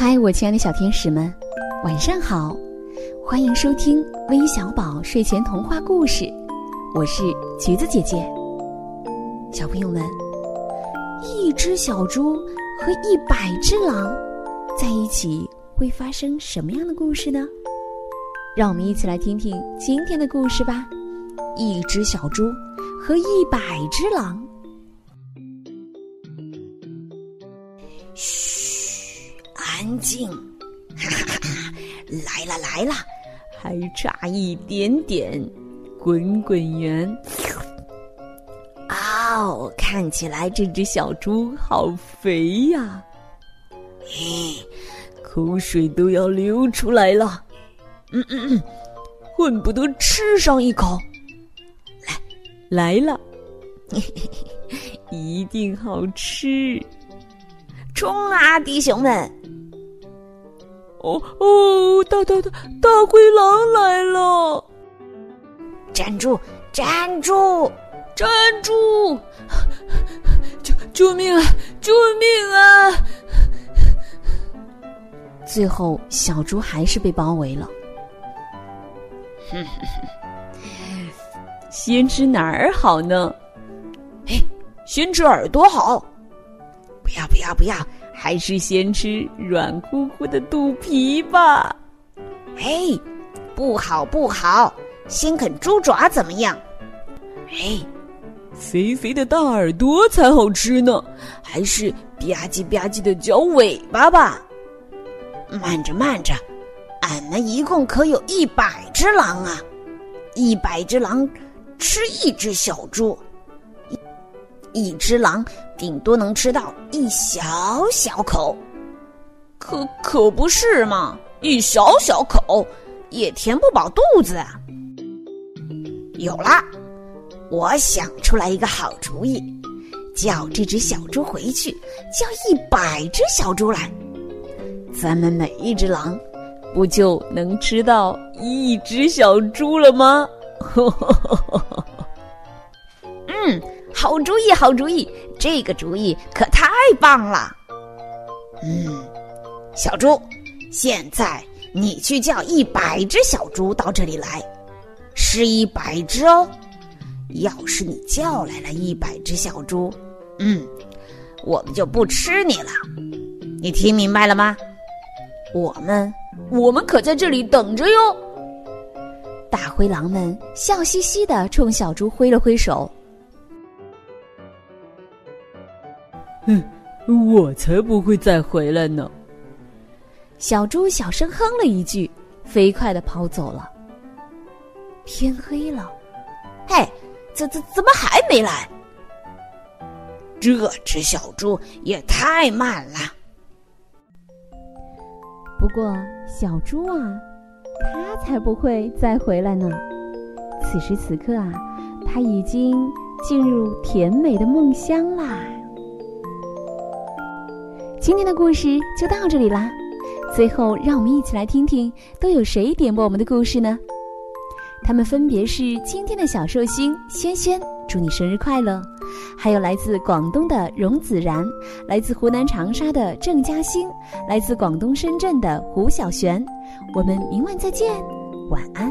嗨，我亲爱的小天使们，晚上好！欢迎收听微小宝睡前童话故事，我是橘子姐姐。小朋友们，一只小猪和一百只狼在一起会发生什么样的故事呢？让我们一起来听听今天的故事吧。一只小猪和一百只狼。嘘，安静！哈哈哈，来了来了，还差一点点，滚滚圆。哦，看起来这只小猪好肥呀！嘿，口水都要流出来了。嗯嗯嗯，恨不得吃上一口。来来了，一定好吃！冲啊，弟兄们！哦哦，大大大大灰狼来了！站住！站住！站住！救救命啊！救命啊！最后，小猪还是被包围了。哼哼哼，先吃哪儿好呢？哎，先吃耳朵好。不要不要不要，还是先吃软乎乎的肚皮吧。哎，不好不好，先啃猪爪怎么样？哎，肥肥的大耳朵才好吃呢，还是吧唧吧唧的嚼尾巴吧。慢着慢着。俺们一共可有一百只狼啊！一百只狼吃一只小猪，一只狼顶多能吃到一小小口，可可不是嘛！一小小口也填不饱肚子啊！有了，我想出来一个好主意，叫这只小猪回去，叫一百只小猪来，咱们每一只狼。不就能吃到一只小猪了吗？嗯，好主意，好主意，这个主意可太棒了。嗯，小猪，现在你去叫一百只小猪到这里来，是一百只哦。要是你叫来了一百只小猪，嗯，我们就不吃你了。你听明白了吗？我们。我们可在这里等着哟！大灰狼们笑嘻嘻的冲小猪挥了挥手。哼，我才不会再回来呢！小猪小声哼了一句，飞快的跑走了。天黑了，嘿，怎怎怎么还没来？这只小猪也太慢了。不过，小猪啊，它才不会再回来呢。此时此刻啊，它已经进入甜美的梦乡啦。今天的故事就到这里啦。最后，让我们一起来听听都有谁点播我们的故事呢？他们分别是今天的小寿星轩轩，祝你生日快乐。还有来自广东的荣子然，来自湖南长沙的郑嘉欣，来自广东深圳的胡小璇。我们明晚再见，晚安。